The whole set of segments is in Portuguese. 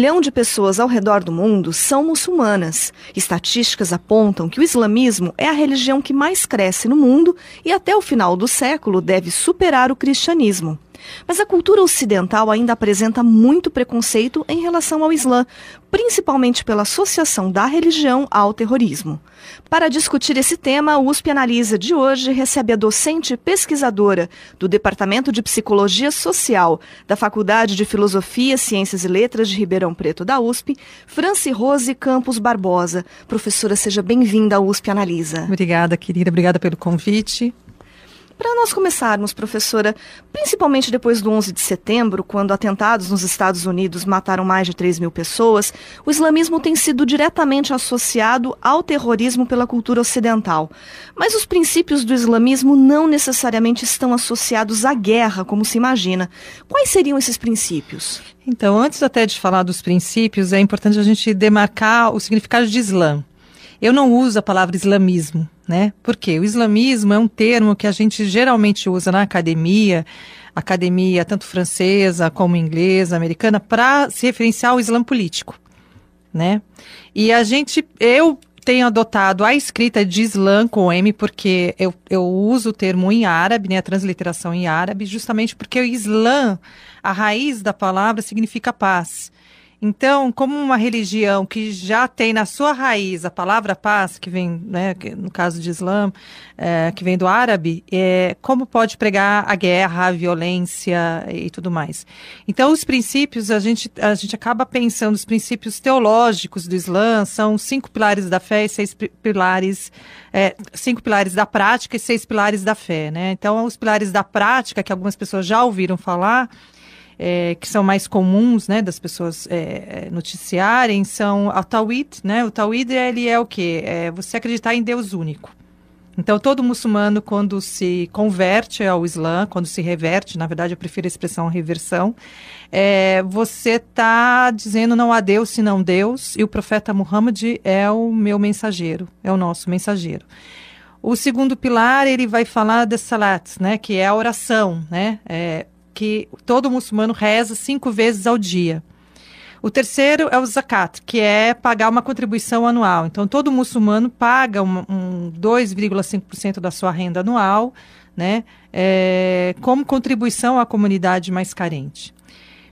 Bilhão de pessoas ao redor do mundo são muçulmanas. Estatísticas apontam que o islamismo é a religião que mais cresce no mundo e até o final do século deve superar o cristianismo. Mas a cultura ocidental ainda apresenta muito preconceito em relação ao Islã, principalmente pela associação da religião ao terrorismo. Para discutir esse tema, a USP Analisa de hoje recebe a docente pesquisadora do Departamento de Psicologia Social da Faculdade de Filosofia, Ciências e Letras de Ribeirão Preto da USP, Franci Rose Campos Barbosa. Professora, seja bem-vinda à USP Analisa. Obrigada, querida. Obrigada pelo convite. Para nós começarmos, professora, principalmente depois do 11 de setembro, quando atentados nos Estados Unidos mataram mais de 3 mil pessoas, o islamismo tem sido diretamente associado ao terrorismo pela cultura ocidental. Mas os princípios do islamismo não necessariamente estão associados à guerra, como se imagina. Quais seriam esses princípios? Então, antes até de falar dos princípios, é importante a gente demarcar o significado de Islã. Eu não uso a palavra islamismo, né? Porque o islamismo é um termo que a gente geralmente usa na academia, academia tanto francesa como inglesa, americana, para se referenciar ao Islã político, né? E a gente, eu tenho adotado a escrita de Islã com M porque eu, eu uso o termo em árabe, né, a transliteração em árabe, justamente porque o Islã, a raiz da palavra significa paz. Então, como uma religião que já tem na sua raiz a palavra paz, que vem, né, no caso de Islã, é, que vem do árabe, é, como pode pregar a guerra, a violência e tudo mais? Então, os princípios, a gente, a gente acaba pensando, os princípios teológicos do Islã são cinco pilares da fé e seis pilares, é, cinco pilares da prática e seis pilares da fé, né? Então, os pilares da prática, que algumas pessoas já ouviram falar, é, que são mais comuns, né, das pessoas é, noticiarem, são o Tawhid, né? O Tawhid, ele é o quê? É você acreditar em Deus único. Então, todo muçulmano, quando se converte ao Islã, quando se reverte, na verdade, eu prefiro a expressão reversão, é, você está dizendo não há Deus senão Deus, e o profeta Muhammad é o meu mensageiro, é o nosso mensageiro. O segundo pilar, ele vai falar de salat, né, que é a oração, né, é, que todo muçulmano reza cinco vezes ao dia. O terceiro é o zakat, que é pagar uma contribuição anual. Então, todo muçulmano paga um, um 2,5% da sua renda anual, né, é, como contribuição à comunidade mais carente.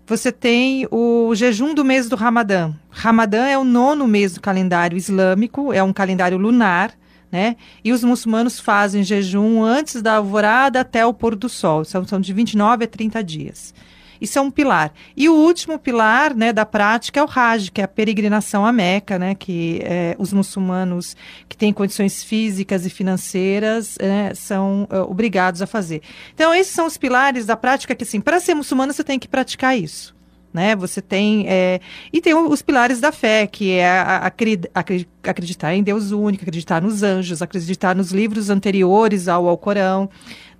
Você tem o jejum do mês do Ramadã. Ramadã é o nono mês do calendário islâmico, é um calendário lunar, né? E os muçulmanos fazem jejum antes da alvorada até o pôr do sol. São, são de 29 a 30 dias. Isso é um pilar. E o último pilar né, da prática é o Hajj, que é a peregrinação à Meca, né, que é, os muçulmanos que têm condições físicas e financeiras né, são é, obrigados a fazer. Então, esses são os pilares da prática que, assim, para ser muçulmano, você tem que praticar isso né? Você tem é, e tem os pilares da fé, que é a, a, acreditar em Deus único, acreditar nos anjos, acreditar nos livros anteriores ao Alcorão,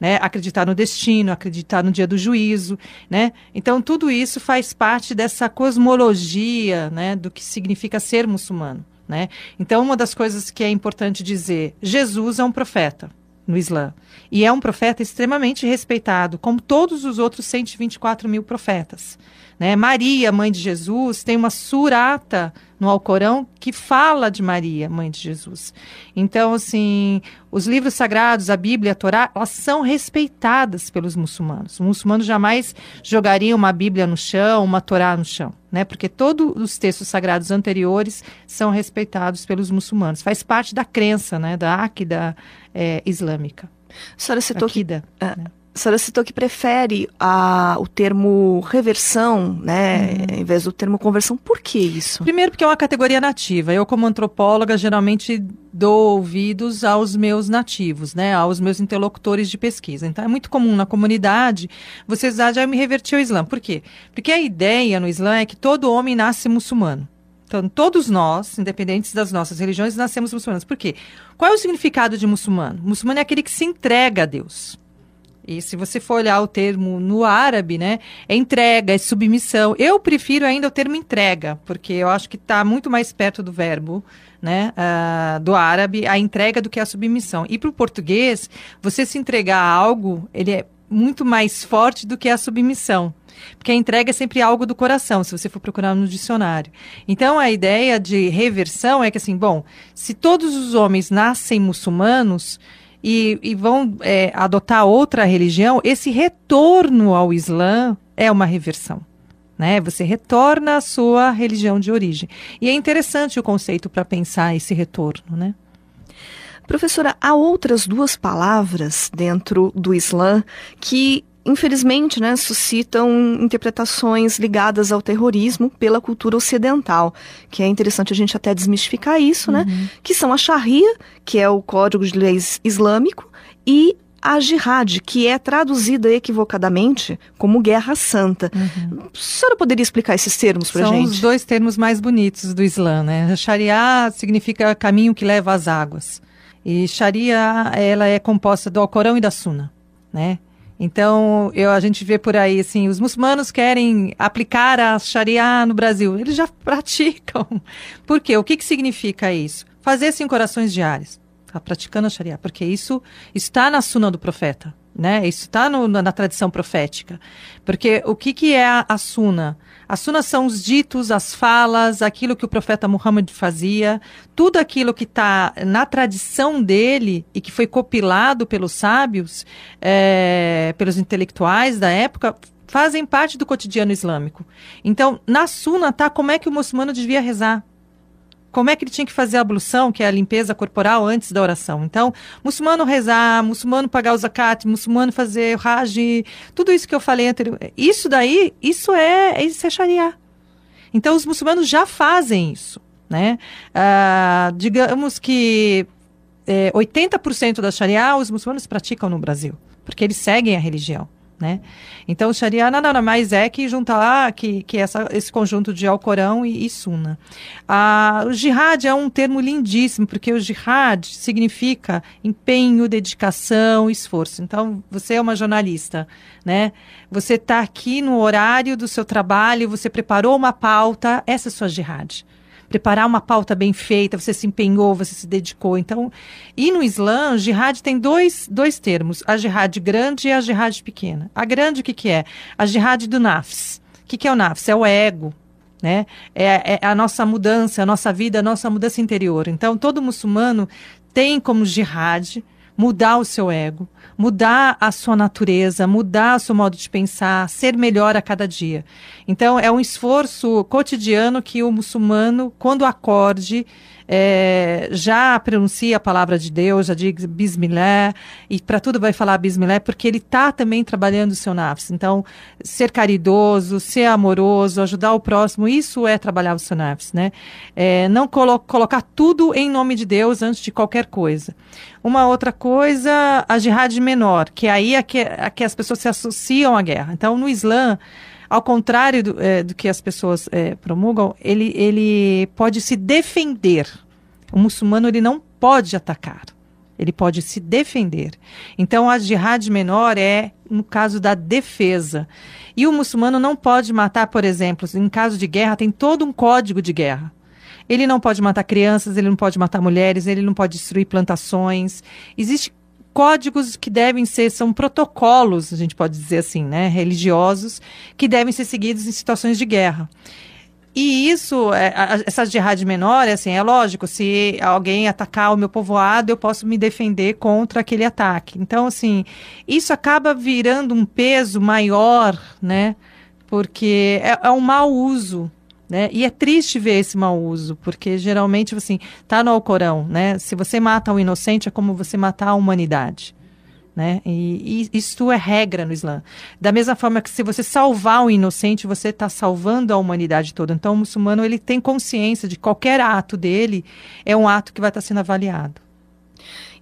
né? Acreditar no destino, acreditar no dia do juízo, né? Então tudo isso faz parte dessa cosmologia, né? Do que significa ser muçulmano, né? Então uma das coisas que é importante dizer, Jesus é um profeta no Islã. E é um profeta extremamente respeitado, como todos os outros 124 mil profetas. Né? Maria, mãe de Jesus, tem uma surata no Alcorão que fala de Maria, mãe de Jesus. Então, assim, os livros sagrados, a Bíblia, a Torá, elas são respeitadas pelos muçulmanos. Os muçulmanos jamais jogariam uma Bíblia no chão, uma Torá no chão, né? Porque todos os textos sagrados anteriores são respeitados pelos muçulmanos. Faz parte da crença, né? Da Akida é, islâmica. A senhora citou Akida, que... Uh, né? A senhora citou que prefere a, o termo reversão, né, uhum. em vez do termo conversão. Por que isso? Primeiro, porque é uma categoria nativa. Eu, como antropóloga, geralmente dou ouvidos aos meus nativos, né, aos meus interlocutores de pesquisa. Então, é muito comum na comunidade você usar, já me revertir ao Islã. Por quê? Porque a ideia no Islã é que todo homem nasce muçulmano. Então, todos nós, independentes das nossas religiões, nascemos muçulmanos. Por quê? Qual é o significado de muçulmano? Muçulmano é aquele que se entrega a Deus. E se você for olhar o termo no árabe, né, é entrega, é submissão. Eu prefiro ainda o termo entrega, porque eu acho que está muito mais perto do verbo, né, uh, do árabe, a entrega do que a submissão. E para o português, você se entregar a algo, ele é muito mais forte do que a submissão. Porque a entrega é sempre algo do coração, se você for procurar no dicionário. Então, a ideia de reversão é que, assim, bom, se todos os homens nascem muçulmanos e, e vão é, adotar outra religião, esse retorno ao Islã é uma reversão. Né? Você retorna à sua religião de origem. E é interessante o conceito para pensar esse retorno, né? Professora, há outras duas palavras dentro do Islã que infelizmente, né, suscitam interpretações ligadas ao terrorismo pela cultura ocidental, que é interessante a gente até desmistificar isso, né, uhum. que são a Sharia, que é o Código de Leis Islâmico, e a jihad, que é traduzida equivocadamente como guerra santa. Uhum. A senhora poderia explicar esses termos para gente? São os dois termos mais bonitos do Islã, né? Sharia significa caminho que leva às águas. E Sharia, ela é composta do Alcorão e da Sunna, né? Então, eu, a gente vê por aí, assim, os muçulmanos querem aplicar a Sharia no Brasil. Eles já praticam. Por quê? O que, que significa isso? Fazer cinco orações diárias. Está praticando a Sharia. Porque isso está na suna do profeta. Né? Isso está na tradição profética. Porque o que, que é a, a suna? As sunas são os ditos, as falas, aquilo que o profeta Muhammad fazia, tudo aquilo que está na tradição dele e que foi compilado pelos sábios, é, pelos intelectuais da época, fazem parte do cotidiano islâmico. Então, na suna tá como é que o muçulmano devia rezar como é que ele tinha que fazer a ablução, que é a limpeza corporal, antes da oração. Então, muçulmano rezar, muçulmano pagar o zakat, muçulmano fazer o hajj, tudo isso que eu falei anteriormente, isso daí, isso é, isso é sharia. Então, os muçulmanos já fazem isso, né? Ah, digamos que é, 80% da sharia os muçulmanos praticam no Brasil, porque eles seguem a religião. Né? Então, o Sharia nada mais é que juntar que, que essa, esse conjunto de Alcorão e, e Sunna. Ah, o jihad é um termo lindíssimo, porque o jihad significa empenho, dedicação, esforço. Então, você é uma jornalista, né? Você está aqui no horário do seu trabalho, você preparou uma pauta, essa é a sua jihad preparar uma pauta bem feita, você se empenhou, você se dedicou. Então, e no Islã, jihad tem dois, dois termos, a jihad grande e a jihad pequena. A grande, o que, que é? A jihad do nafs. O que, que é o nafs? É o ego, né? É, é, a nossa mudança, a nossa vida, a nossa mudança interior. Então, todo muçulmano tem como jihad mudar o seu ego, mudar a sua natureza, mudar o seu modo de pensar, ser melhor a cada dia. Então, é um esforço cotidiano que o muçulmano, quando acorde, é, já pronuncia a palavra de Deus, já diz Bismillah, e para tudo vai falar Bismillah, porque ele está também trabalhando o seu nafs. Então, ser caridoso, ser amoroso, ajudar o próximo, isso é trabalhar o seu nafs, né? É, não colo colocar tudo em nome de Deus antes de qualquer coisa. Uma outra coisa, a jihad menor, que aí é que, é que as pessoas se associam à guerra. Então, no Islã, ao contrário do, é, do que as pessoas é, promulgam, ele, ele pode se defender. O muçulmano ele não pode atacar. Ele pode se defender. Então, a jihad menor é no caso da defesa. E o muçulmano não pode matar, por exemplo, em caso de guerra, tem todo um código de guerra. Ele não pode matar crianças, ele não pode matar mulheres, ele não pode destruir plantações. Existe códigos que devem ser, são protocolos, a gente pode dizer assim, né, religiosos, que devem ser seguidos em situações de guerra. E isso, é, essa jihad menor, é assim, é lógico, se alguém atacar o meu povoado, eu posso me defender contra aquele ataque. Então, assim, isso acaba virando um peso maior, né? Porque é, é um mau uso né? E é triste ver esse mau uso, porque geralmente, assim, tá no Alcorão, né? Se você mata um inocente, é como você matar a humanidade. Né? E, e isso é regra no Islã. Da mesma forma que se você salvar um inocente, você está salvando a humanidade toda. Então, o muçulmano ele tem consciência de qualquer ato dele é um ato que vai estar tá sendo avaliado.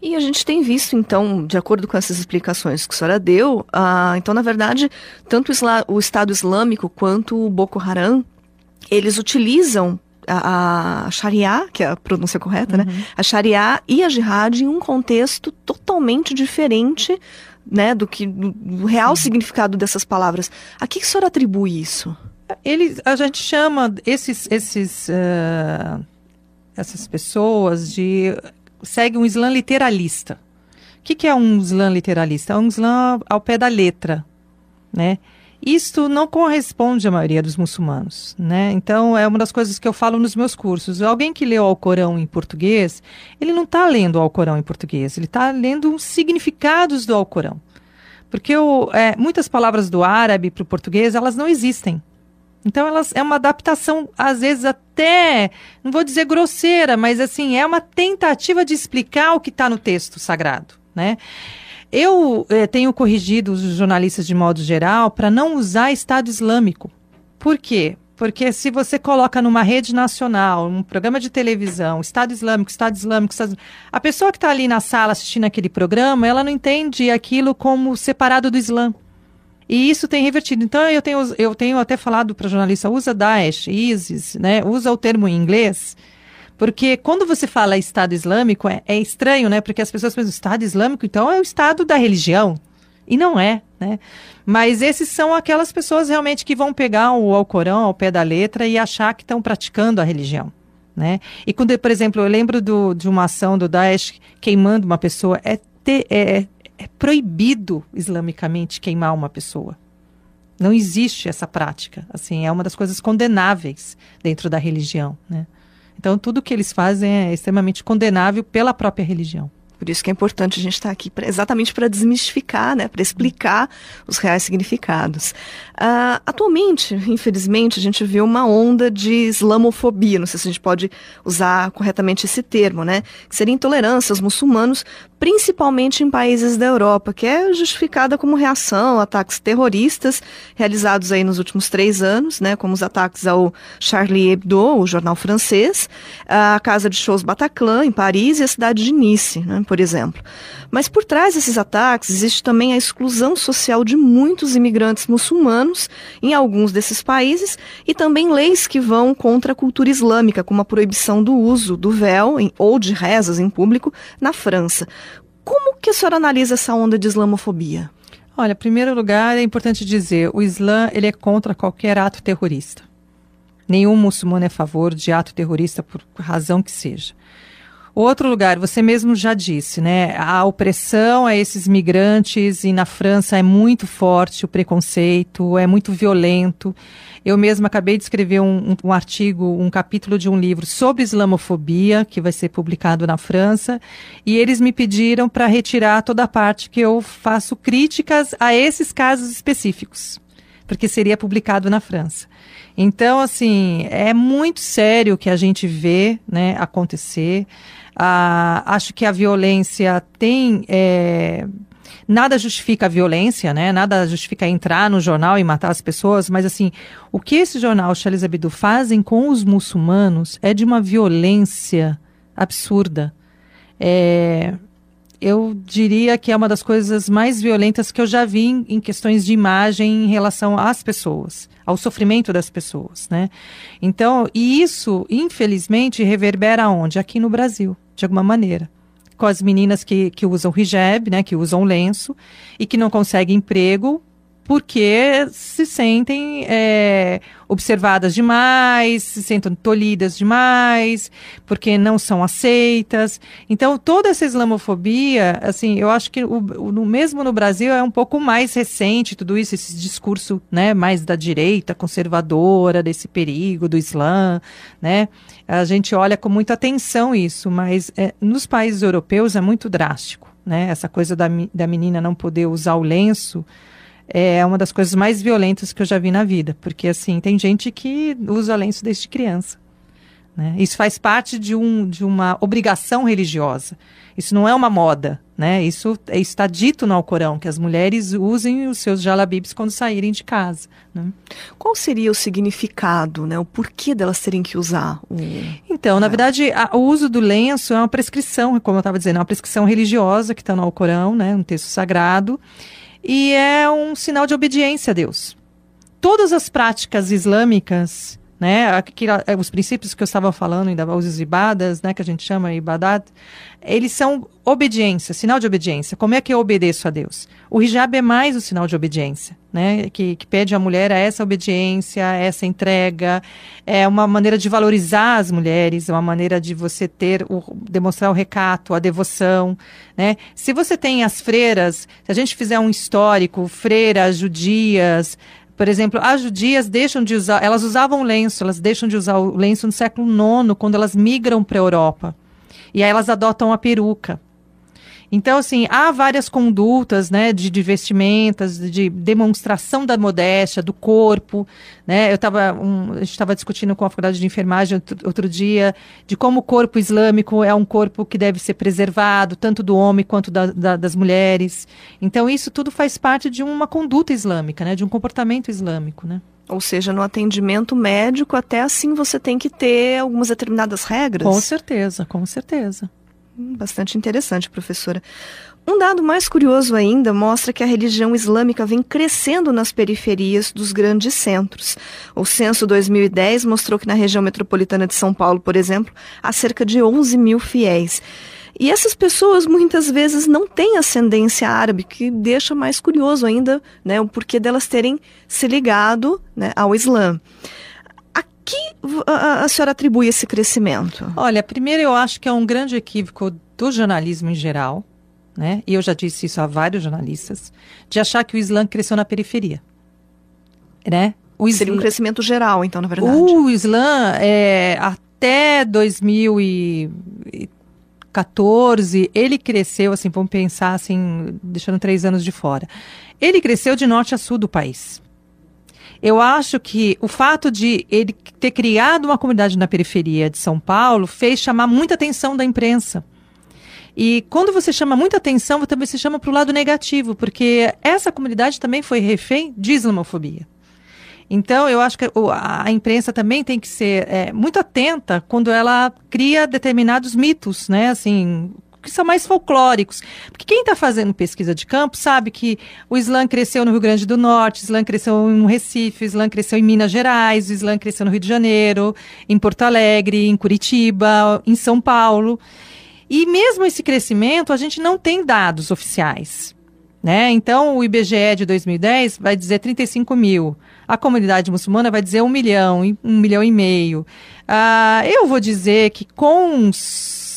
E a gente tem visto, então, de acordo com essas explicações que a senhora deu, ah, então, na verdade, tanto o, o Estado Islâmico quanto o Boko Haram eles utilizam a, a Sharia, que é a pronúncia correta, né? uhum. né? A Sharia e a Jihad em um contexto totalmente diferente né, do que do, real Sim. significado dessas palavras. A que, que o senhor atribui isso? Ele, a gente chama esses, esses, uh, essas pessoas de segue um Islã literalista. O que, que é um Islã literalista? É um Islã ao pé da letra, né? Isto não corresponde à maioria dos muçulmanos, né? Então é uma das coisas que eu falo nos meus cursos. Alguém que lê o Alcorão em português, ele não está lendo o Alcorão em português, ele está lendo os significados do Alcorão, porque o, é, muitas palavras do árabe para o português elas não existem. Então elas é uma adaptação às vezes até não vou dizer grosseira, mas assim é uma tentativa de explicar o que está no texto sagrado, né? Eu eh, tenho corrigido os jornalistas de modo geral para não usar Estado Islâmico. Por quê? Porque se você coloca numa rede nacional, um programa de televisão, Estado Islâmico, Estado Islâmico, Estado... a pessoa que está ali na sala assistindo aquele programa, ela não entende aquilo como separado do Islã. E isso tem revertido. Então eu tenho, eu tenho até falado para jornalista, usa Daesh, ISIS, né? Usa o termo em inglês porque quando você fala Estado Islâmico, é, é estranho, né? Porque as pessoas pensam, Estado Islâmico, então é o Estado da religião. E não é, né? Mas esses são aquelas pessoas realmente que vão pegar o Alcorão ao pé da letra e achar que estão praticando a religião. Né? E quando, por exemplo, eu lembro do, de uma ação do Daesh queimando uma pessoa, é, te, é, é proibido islamicamente queimar uma pessoa. Não existe essa prática. Assim, é uma das coisas condenáveis dentro da religião. Né? Então, tudo que eles fazem é extremamente condenável pela própria religião. Por isso que é importante a gente estar aqui pra, exatamente para desmistificar, né, para explicar os reais significados. Uh, atualmente, infelizmente, a gente vê uma onda de islamofobia, não sei se a gente pode usar corretamente esse termo, né, que seria intolerância aos muçulmanos, principalmente em países da Europa, que é justificada como reação a ataques terroristas realizados aí nos últimos três anos, né, como os ataques ao Charlie Hebdo, o jornal francês, a casa de shows Bataclan, em Paris, e a cidade de Nice, né, por exemplo. Mas por trás desses ataques existe também a exclusão social de muitos imigrantes muçulmanos em alguns desses países e também leis que vão contra a cultura islâmica, como a proibição do uso do véu em, ou de rezas em público na França. Como que a senhora analisa essa onda de islamofobia? Olha, em primeiro lugar, é importante dizer, o Islã ele é contra qualquer ato terrorista. Nenhum muçulmano é a favor de ato terrorista por razão que seja. Outro lugar, você mesmo já disse, né? A opressão a esses migrantes e na França é muito forte o preconceito, é muito violento. Eu mesma acabei de escrever um, um, um, artigo, um capítulo de um livro sobre islamofobia, que vai ser publicado na França, e eles me pediram para retirar toda a parte que eu faço críticas a esses casos específicos, porque seria publicado na França. Então, assim, é muito sério o que a gente vê né, acontecer. Ah, acho que a violência tem. É, nada justifica a violência, né? Nada justifica entrar no jornal e matar as pessoas, mas assim, o que esse jornal Charles Hebdo fazem com os muçulmanos é de uma violência absurda. É, eu diria que é uma das coisas mais violentas que eu já vi em, em, questões de imagem em relação às pessoas, ao sofrimento das pessoas, né? Então, e isso, infelizmente, reverbera onde? Aqui no Brasil de alguma maneira. Com as meninas que, que usam hijab, né, que usam lenço, e que não conseguem emprego porque se sentem é, observadas demais, se sentem tolhidas demais, porque não são aceitas. Então, toda essa islamofobia, assim, eu acho que o, o, mesmo no Brasil é um pouco mais recente tudo isso, esse discurso né, mais da direita, conservadora, desse perigo do Islã, né? A gente olha com muita atenção isso, mas é, nos países europeus é muito drástico, né? Essa coisa da, da menina não poder usar o lenço, é uma das coisas mais violentas que eu já vi na vida, porque assim tem gente que usa lenço desde criança. Né? Isso faz parte de, um, de uma obrigação religiosa. Isso não é uma moda, né? Isso está dito no Alcorão que as mulheres usem os seus jalabibs quando saírem de casa. Né? Qual seria o significado, né? O porquê delas terem que usar? O... Então, na verdade, a, o uso do lenço é uma prescrição, como eu estava dizendo, é uma prescrição religiosa que está no Alcorão, né? Um texto sagrado e é um sinal de obediência a Deus. Todas as práticas islâmicas né? É, os princípios que eu estava falando, os ibadas, né, que a gente chama ibadat, eles são obediência, sinal de obediência. Como é que eu obedeço a Deus? O hijab é mais o sinal de obediência, né? Que, que pede à mulher a essa obediência, essa entrega. É uma maneira de valorizar as mulheres, é uma maneira de você ter, o, demonstrar o recato, a devoção, né? Se você tem as freiras, se a gente fizer um histórico, freiras, judias, por exemplo, as judias deixam de usar, elas usavam lenço, elas deixam de usar o lenço no século IX, quando elas migram para a Europa. E aí elas adotam a peruca. Então, assim, há várias condutas, né, de, de vestimentas, de demonstração da modéstia, do corpo, né, eu estava, um, a gente estava discutindo com a faculdade de enfermagem outro, outro, dia, de como o corpo islâmico é um corpo que deve ser preservado, tanto do homem quanto da, da, das mulheres. Então, isso tudo faz parte de uma conduta islâmica, né, de um comportamento islâmico, né. Ou seja, no atendimento médico, até assim você tem que ter algumas determinadas regras. Com certeza, com certeza. Bastante interessante, professora. Um dado mais curioso ainda mostra que a religião islâmica vem crescendo nas periferias dos grandes centros. O censo 2010 mostrou que na região metropolitana de São Paulo, por exemplo, há cerca de 11 mil fiéis. E essas pessoas muitas vezes não têm ascendência árabe, que deixa mais curioso ainda né, o porquê delas terem se ligado né, ao Islã que a, a senhora atribui esse crescimento? Olha, primeiro eu acho que é um grande equívoco do jornalismo em geral, né? E eu já disse isso a vários jornalistas, de achar que o Islã cresceu na periferia, né? O Seria um crescimento geral, então, na verdade. O Islã, é, até 2014, ele cresceu, assim, vamos pensar assim, deixando três anos de fora. Ele cresceu de norte a sul do país. Eu acho que o fato de ele ter criado uma comunidade na periferia de São Paulo fez chamar muita atenção da imprensa. E quando você chama muita atenção, você também se chama para o lado negativo, porque essa comunidade também foi refém de islamofobia. Então, eu acho que a imprensa também tem que ser é, muito atenta quando ela cria determinados mitos, né? Assim, que são mais folclóricos. Porque quem está fazendo pesquisa de campo sabe que o Islã cresceu no Rio Grande do Norte, o Islã cresceu em Recife, o Islã cresceu em Minas Gerais, o Islã cresceu no Rio de Janeiro, em Porto Alegre, em Curitiba, em São Paulo. E mesmo esse crescimento, a gente não tem dados oficiais. Né? Então, o IBGE de 2010 vai dizer 35 mil. A comunidade muçulmana vai dizer um milhão, um milhão e meio. Ah, eu vou dizer que com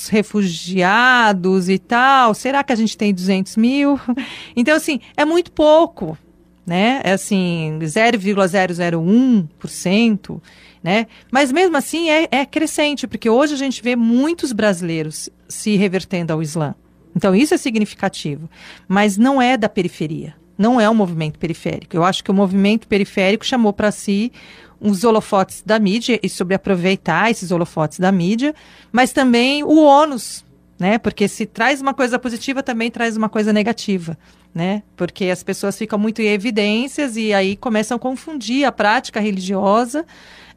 refugiados e tal, será que a gente tem 200 mil? Então, assim, é muito pouco, né? É assim, 0,001%, né? Mas mesmo assim é, é crescente, porque hoje a gente vê muitos brasileiros se revertendo ao Islã. Então, isso é significativo. Mas não é da periferia. Não é um movimento periférico. Eu acho que o movimento periférico chamou para si os holofotes da mídia e sobre aproveitar esses holofotes da mídia, mas também o ônus, né? Porque se traz uma coisa positiva, também traz uma coisa negativa, né? Porque as pessoas ficam muito em evidências e aí começam a confundir a prática religiosa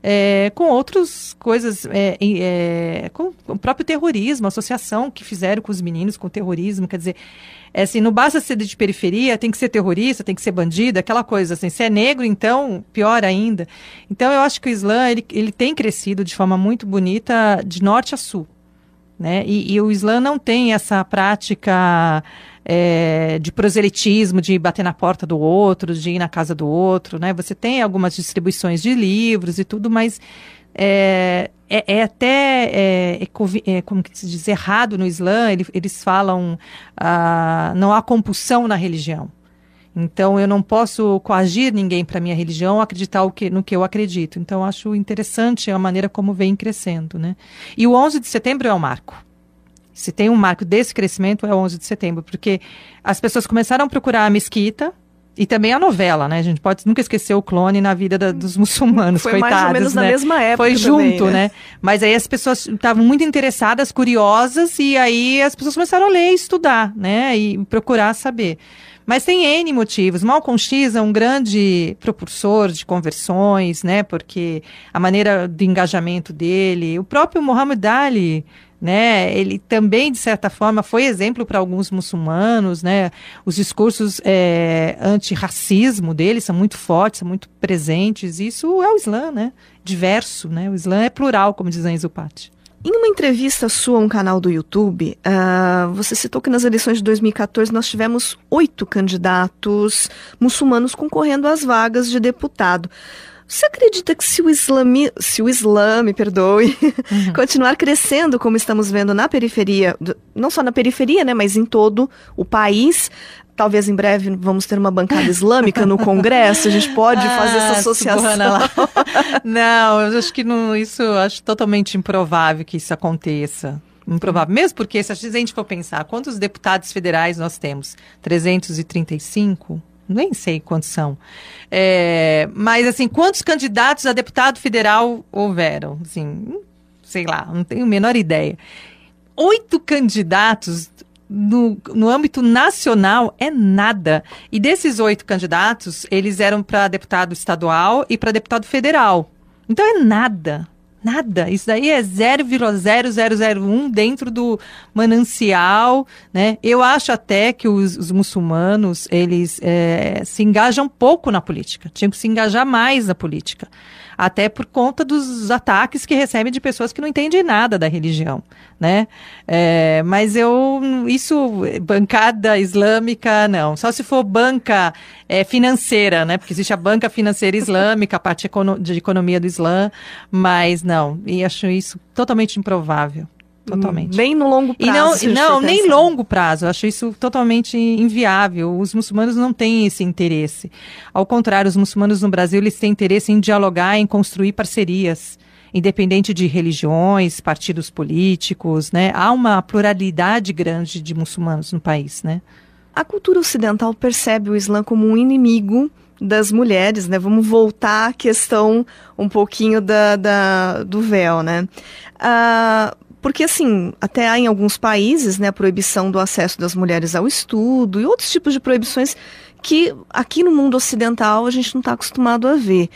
é, com outras coisas, é, é, com o próprio terrorismo, a associação que fizeram com os meninos com o terrorismo, quer dizer, é assim, não basta ser de periferia, tem que ser terrorista, tem que ser bandido, aquela coisa assim, se é negro, então, pior ainda. Então, eu acho que o Islã, ele, ele tem crescido de forma muito bonita de norte a sul, né, e, e o Islã não tem essa prática é, de proselitismo, de bater na porta do outro, de ir na casa do outro, né? Você tem algumas distribuições de livros e tudo, mas é, é, é até, é, é, é, como que se diz, errado no Islã, ele, eles falam, ah, não há compulsão na religião. Então, eu não posso coagir ninguém para minha religião acreditar que, no que eu acredito. Então, acho interessante a maneira como vem crescendo, né? E o 11 de setembro é o marco. Se tem um marco desse crescimento, é o 11 de setembro, porque as pessoas começaram a procurar a mesquita, e também a novela, né? A gente pode nunca esquecer o clone na vida da, dos muçulmanos, Foi coitados, mais ou menos né? na mesma época Foi junto, também, né? né? Mas aí as pessoas estavam muito interessadas, curiosas, e aí as pessoas começaram a ler e estudar, né? E procurar saber. Mas tem N motivos. Malcolm X é um grande propulsor de conversões, né? Porque a maneira de engajamento dele, o próprio Muhammad Ali né? Ele também, de certa forma, foi exemplo para alguns muçulmanos, né? Os discursos é, antirracismo dele são muito fortes, são muito presentes. Isso é o Islã, né? Diverso, né? O Islã é plural, como diz Patti. Em uma entrevista sua a um canal do YouTube, uh, você citou que nas eleições de 2014 nós tivemos oito candidatos muçulmanos concorrendo às vagas de deputado. Você acredita que se o, islami, se o Islã, me perdoe, uhum. continuar crescendo como estamos vendo na periferia, não só na periferia, né, mas em todo o país, talvez em breve vamos ter uma bancada islâmica no Congresso, a gente pode ah, fazer essa associação. não, eu acho que não, isso acho totalmente improvável que isso aconteça. Improvável. Mesmo porque, se a gente for pensar, quantos deputados federais nós temos? 335? nem sei quantos são. É, mas, assim, quantos candidatos a deputado federal houveram? Assim, sei lá, não tenho a menor ideia. Oito candidatos no, no âmbito nacional é nada. E desses oito candidatos, eles eram para deputado estadual e para deputado federal. Então é nada. Nada. Isso daí é 0,0001 dentro do manancial, né? Eu acho até que os, os muçulmanos, eles é, se engajam pouco na política. Tinham que se engajar mais na política até por conta dos ataques que recebem de pessoas que não entendem nada da religião, né? É, mas eu, isso, bancada islâmica, não. Só se for banca é, financeira, né? Porque existe a banca financeira islâmica, a parte de economia do Islã, mas não. E acho isso totalmente improvável. Totalmente. Bem no longo prazo. E não, não nem longo prazo. Eu acho isso totalmente inviável. Os muçulmanos não têm esse interesse. Ao contrário, os muçulmanos no Brasil eles têm interesse em dialogar, em construir parcerias, independente de religiões, partidos políticos, né? Há uma pluralidade grande de muçulmanos no país, né? A cultura ocidental percebe o Islã como um inimigo das mulheres, né? Vamos voltar à questão um pouquinho da, da do véu, né? Uh, porque, assim, até há em alguns países né, a proibição do acesso das mulheres ao estudo e outros tipos de proibições que aqui no mundo ocidental a gente não está acostumado a ver.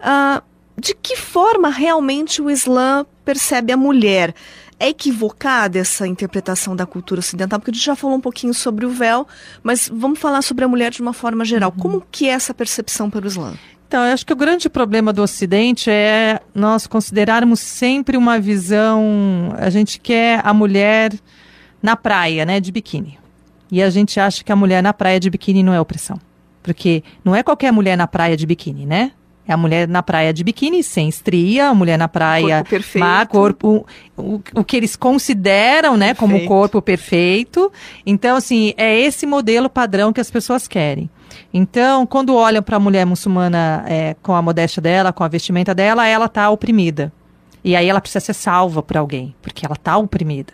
Ah, de que forma realmente o Islã percebe a mulher? É equivocada essa interpretação da cultura ocidental? Porque a gente já falou um pouquinho sobre o véu, mas vamos falar sobre a mulher de uma forma geral. Uhum. Como que é essa percepção para o Islã? Então, eu acho que o grande problema do Ocidente é nós considerarmos sempre uma visão. A gente quer a mulher na praia, né, de biquíni. E a gente acha que a mulher na praia de biquíni não é opressão. Porque não é qualquer mulher na praia de biquíni, né? É a mulher na praia de biquíni, sem estria, a mulher na praia corpo perfeito. má, corpo, o, o que eles consideram, né, perfeito. como corpo perfeito. Então, assim, é esse modelo padrão que as pessoas querem. Então, quando olham para a mulher muçulmana é, com a modéstia dela, com a vestimenta dela, ela está oprimida. E aí ela precisa ser salva por alguém, porque ela está oprimida.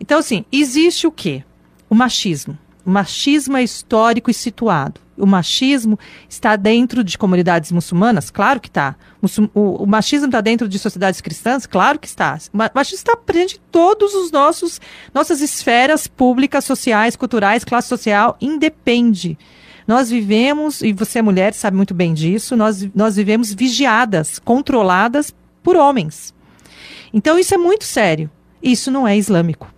Então, assim, existe o quê? O machismo. O machismo é histórico e situado. O machismo está dentro de comunidades muçulmanas? Claro que está. O, o, machismo está dentro de sociedades cristãs? Claro que está. O machismo está presente em os nossos nossas esferas públicas, sociais, culturais, classe social, independe. Nós vivemos, e você é mulher, sabe muito bem disso, nós, nós vivemos vigiadas, controladas por homens. Então isso é muito sério. Isso não é islâmico.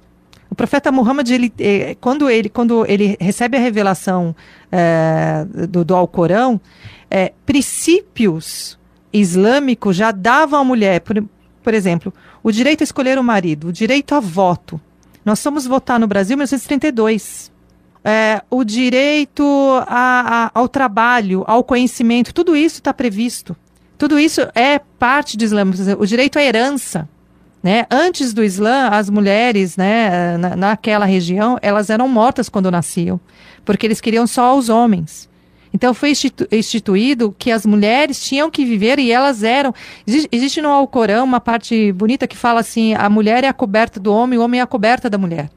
O profeta Muhammad, ele, eh, quando, ele, quando ele recebe a revelação eh, do, do Alcorão, eh, princípios islâmicos já davam à mulher, por, por exemplo, o direito a escolher o marido, o direito a voto. Nós fomos votar no Brasil em 1932 é, o direito a, a, ao trabalho, ao conhecimento, tudo isso está previsto. Tudo isso é parte do Islã. O direito à herança. Né? Antes do Islã, as mulheres né, na, naquela região, elas eram mortas quando nasciam, porque eles queriam só os homens. Então foi institu instituído que as mulheres tinham que viver e elas eram. Existe, existe no Alcorão uma parte bonita que fala assim: a mulher é a coberta do homem, o homem é a coberta da mulher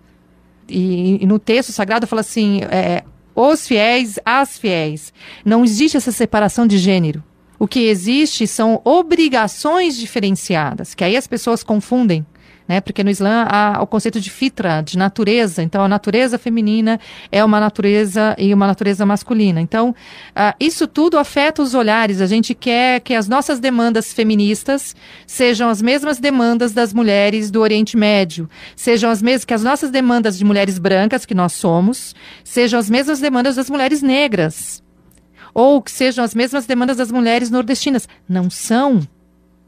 e, e no texto sagrado fala assim: é, os fiéis, as fiéis. Não existe essa separação de gênero. O que existe são obrigações diferenciadas, que aí as pessoas confundem. Né? Porque no Islã há o conceito de fitra, de natureza. Então, a natureza feminina é uma natureza e uma natureza masculina. Então, uh, isso tudo afeta os olhares. A gente quer que as nossas demandas feministas sejam as mesmas demandas das mulheres do Oriente Médio, sejam as mesmas que as nossas demandas de mulheres brancas que nós somos, sejam as mesmas demandas das mulheres negras. Ou que sejam as mesmas demandas das mulheres nordestinas. Não são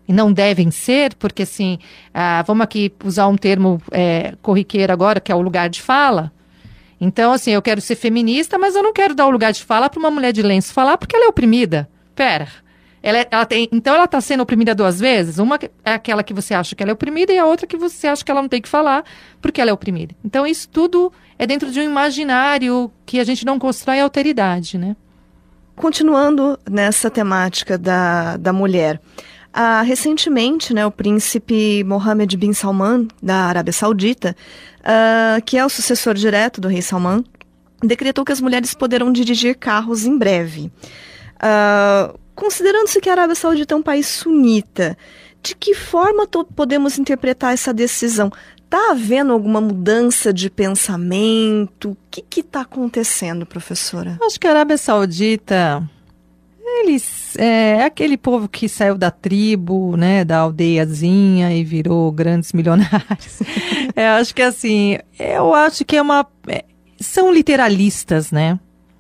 e não devem ser, porque assim, ah, vamos aqui usar um termo é, corriqueiro agora, que é o lugar de fala. Então, assim, eu quero ser feminista, mas eu não quero dar o lugar de fala para uma mulher de lenço falar porque ela é oprimida. Pera. Ela, ela tem, então ela está sendo oprimida duas vezes? Uma é aquela que você acha que ela é oprimida e a outra que você acha que ela não tem que falar porque ela é oprimida. Então, isso tudo é dentro de um imaginário que a gente não constrói alteridade, né? Continuando nessa temática da, da mulher, ah, recentemente, né, o príncipe Mohammed bin Salman, da Arábia Saudita, ah, que é o sucessor direto do rei Salman, decretou que as mulheres poderão dirigir carros em breve. Ah, Considerando-se que a Arábia Saudita é um país sunita, de que forma podemos interpretar essa decisão? Está havendo alguma mudança de pensamento? O que está acontecendo, professora? Acho que a Arábia Saudita eles é, é, aquele povo que saiu da tribo, né, da aldeiazinha e virou grandes milionários. é, acho que assim, eu acho que é uma é, são literalistas, né?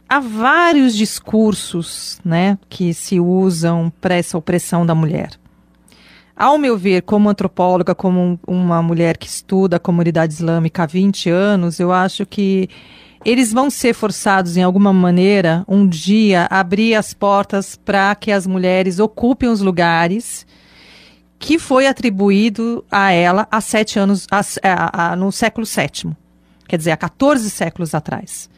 Há vários discursos, né, que se usam para essa opressão da mulher. Ao meu ver, como antropóloga, como uma mulher que estuda a comunidade islâmica há 20 anos, eu acho que eles vão ser forçados, em alguma maneira, um dia, a abrir as portas para que as mulheres ocupem os lugares que foi atribuído a ela há sete anos, a, a, a, no século VII. Quer dizer, há 14 séculos atrás.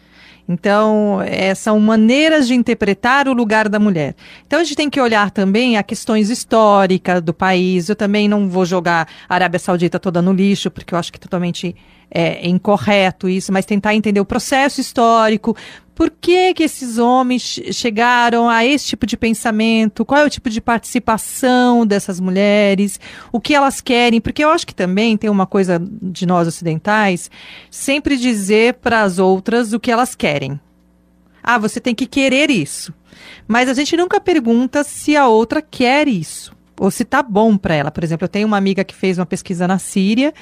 Então, é, são maneiras de interpretar o lugar da mulher. Então, a gente tem que olhar também a questões históricas do país. Eu também não vou jogar a Arábia Saudita toda no lixo, porque eu acho que é totalmente é, incorreto isso, mas tentar entender o processo histórico, por que, que esses homens chegaram a esse tipo de pensamento, qual é o tipo de participação dessas mulheres, o que elas querem, porque eu acho que também tem uma coisa de nós ocidentais, sempre dizer para as outras o que elas querem. Ah, você tem que querer isso. Mas a gente nunca pergunta se a outra quer isso, ou se tá bom para ela. Por exemplo, eu tenho uma amiga que fez uma pesquisa na Síria,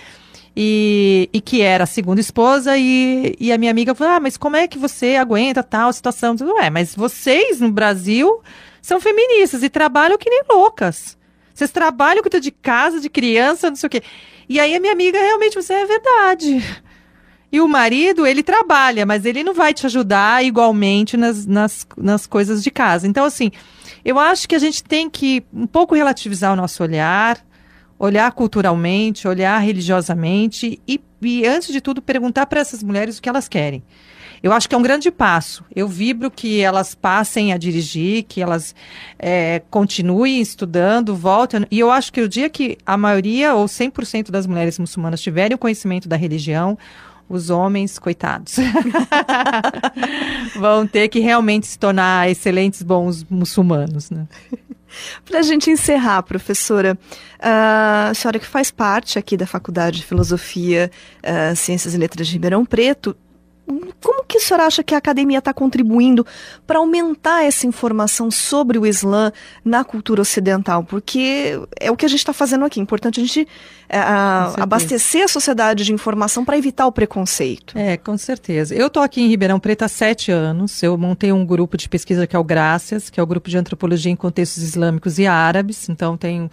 e, e que era a segunda esposa, e, e a minha amiga falou: Ah, mas como é que você aguenta tal situação? Eu, Ué, mas vocês no Brasil são feministas e trabalham que nem loucas. Vocês trabalham cuidam de casa, de criança, não sei o quê. E aí a minha amiga realmente, você é verdade. E o marido, ele trabalha, mas ele não vai te ajudar igualmente nas, nas, nas coisas de casa. Então, assim, eu acho que a gente tem que um pouco relativizar o nosso olhar, olhar culturalmente, olhar religiosamente e, e antes de tudo, perguntar para essas mulheres o que elas querem. Eu acho que é um grande passo. Eu vibro que elas passem a dirigir, que elas é, continuem estudando, voltem. E eu acho que o dia que a maioria ou 100% das mulheres muçulmanas tiverem o conhecimento da religião, os homens, coitados, vão ter que realmente se tornar excelentes bons muçulmanos. Né? Para a gente encerrar, professora, a senhora que faz parte aqui da Faculdade de Filosofia, uh, Ciências e Letras de Ribeirão Preto, como que a senhora acha que a academia está contribuindo para aumentar essa informação sobre o Islã na cultura ocidental? Porque é o que a gente está fazendo aqui. É importante a gente é, a, abastecer a sociedade de informação para evitar o preconceito. É, com certeza. Eu estou aqui em Ribeirão Preto há sete anos. Eu montei um grupo de pesquisa que é o Graças, que é o grupo de antropologia em contextos islâmicos e árabes. Então, tenho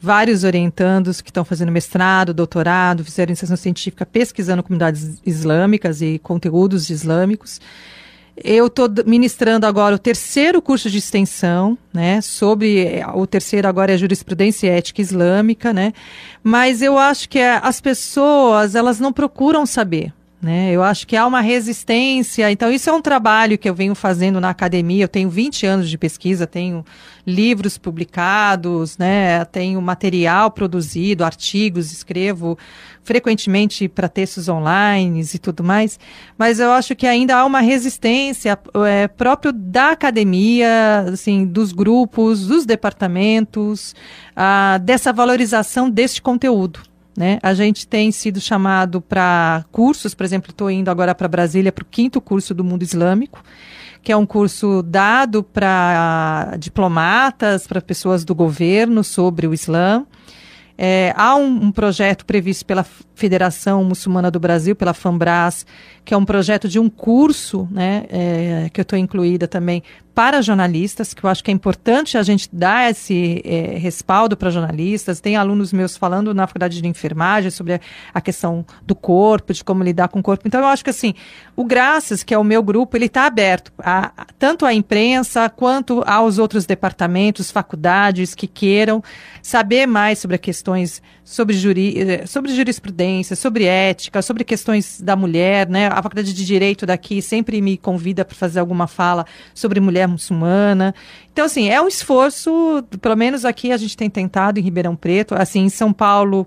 vários orientandos que estão fazendo mestrado, doutorado, fizeram iniciação científica pesquisando comunidades islâmicas e conteúdos islâmicos. Eu estou ministrando agora o terceiro curso de extensão, né, sobre o terceiro agora é jurisprudência e ética islâmica, né, mas eu acho que as pessoas elas não procuram saber, né? Eu acho que há uma resistência. Então, isso é um trabalho que eu venho fazendo na academia. Eu tenho 20 anos de pesquisa, tenho livros publicados, né? tenho material produzido, artigos, escrevo frequentemente para textos online e tudo mais. Mas eu acho que ainda há uma resistência é, próprio da academia, assim, dos grupos, dos departamentos, ah, dessa valorização deste conteúdo. Né? A gente tem sido chamado para cursos, por exemplo, estou indo agora para Brasília para o quinto curso do mundo islâmico, que é um curso dado para diplomatas, para pessoas do governo sobre o Islã. É, há um, um, projeto previsto pela Federação Muçulmana do Brasil, pela FAMBRAS, que é um projeto de um curso, né, é, que eu estou incluída também, para jornalistas, que eu acho que é importante a gente dar esse é, respaldo para jornalistas. Tem alunos meus falando na faculdade de enfermagem sobre a, questão do corpo, de como lidar com o corpo. Então, eu acho que assim, o Graças, que é o meu grupo, ele está aberto a, a, tanto à imprensa quanto aos outros departamentos, faculdades que queiram saber mais sobre questões sobre, juri, eh, sobre jurisprudência, sobre ética, sobre questões da mulher, né? A faculdade de direito daqui sempre me convida para fazer alguma fala sobre mulher muçulmana. Então, assim, é um esforço, pelo menos aqui a gente tem tentado em Ribeirão Preto, assim, em São Paulo,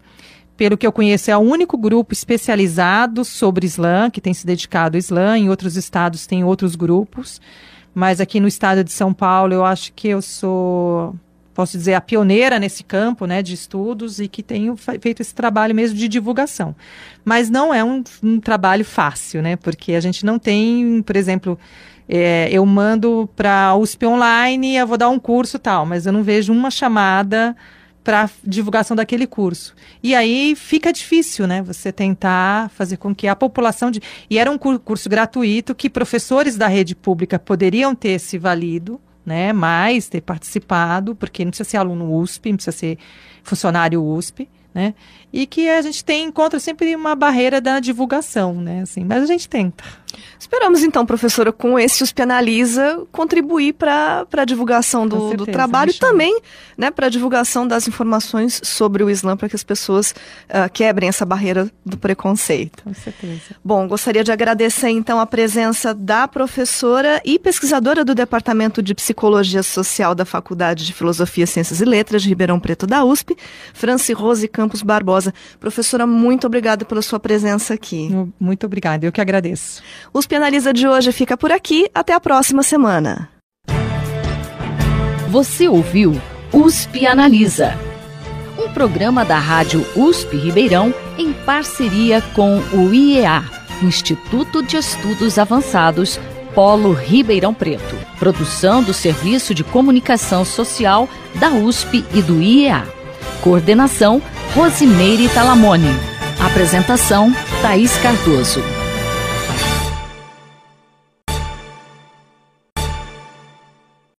pelo que eu conheço, é o único grupo especializado sobre Islã, que tem se dedicado ao Islã, em outros estados tem outros grupos, mas aqui no estado de São Paulo eu acho que eu sou posso dizer, a pioneira nesse campo né, de estudos e que tenho feito esse trabalho mesmo de divulgação. Mas não é um, um trabalho fácil, né? Porque a gente não tem, por exemplo, é, eu mando para a USP Online, eu vou dar um curso tal, mas eu não vejo uma chamada para divulgação daquele curso. E aí fica difícil, né? Você tentar fazer com que a população de e era um curso gratuito que professores da rede pública poderiam ter se valido, né, mais ter participado, porque não precisa ser aluno USP, não precisa ser funcionário USP, né? E que a gente tem encontra sempre uma barreira da divulgação, né? Assim, mas a gente tenta. Esperamos então, professora, com esse USP Analisa, contribuir para a divulgação do, certeza, do trabalho e também né, para a divulgação das informações sobre o Islã, para que as pessoas uh, quebrem essa barreira do preconceito. Com certeza. Bom, gostaria de agradecer então a presença da professora e pesquisadora do Departamento de Psicologia Social da Faculdade de Filosofia, Ciências e Letras de Ribeirão Preto da USP, Franci Rose Campos Barbosa. Professora, muito obrigada pela sua presença aqui. Muito obrigada, eu que agradeço. Os Penaliza de hoje fica por aqui. Até a próxima semana. Você ouviu USP Analisa, um programa da Rádio USP Ribeirão em parceria com o IEA, Instituto de Estudos Avançados, Polo Ribeirão Preto. Produção do Serviço de Comunicação Social da USP e do IEA. Coordenação Rosimeire Talamone. Apresentação Thaís Cardoso.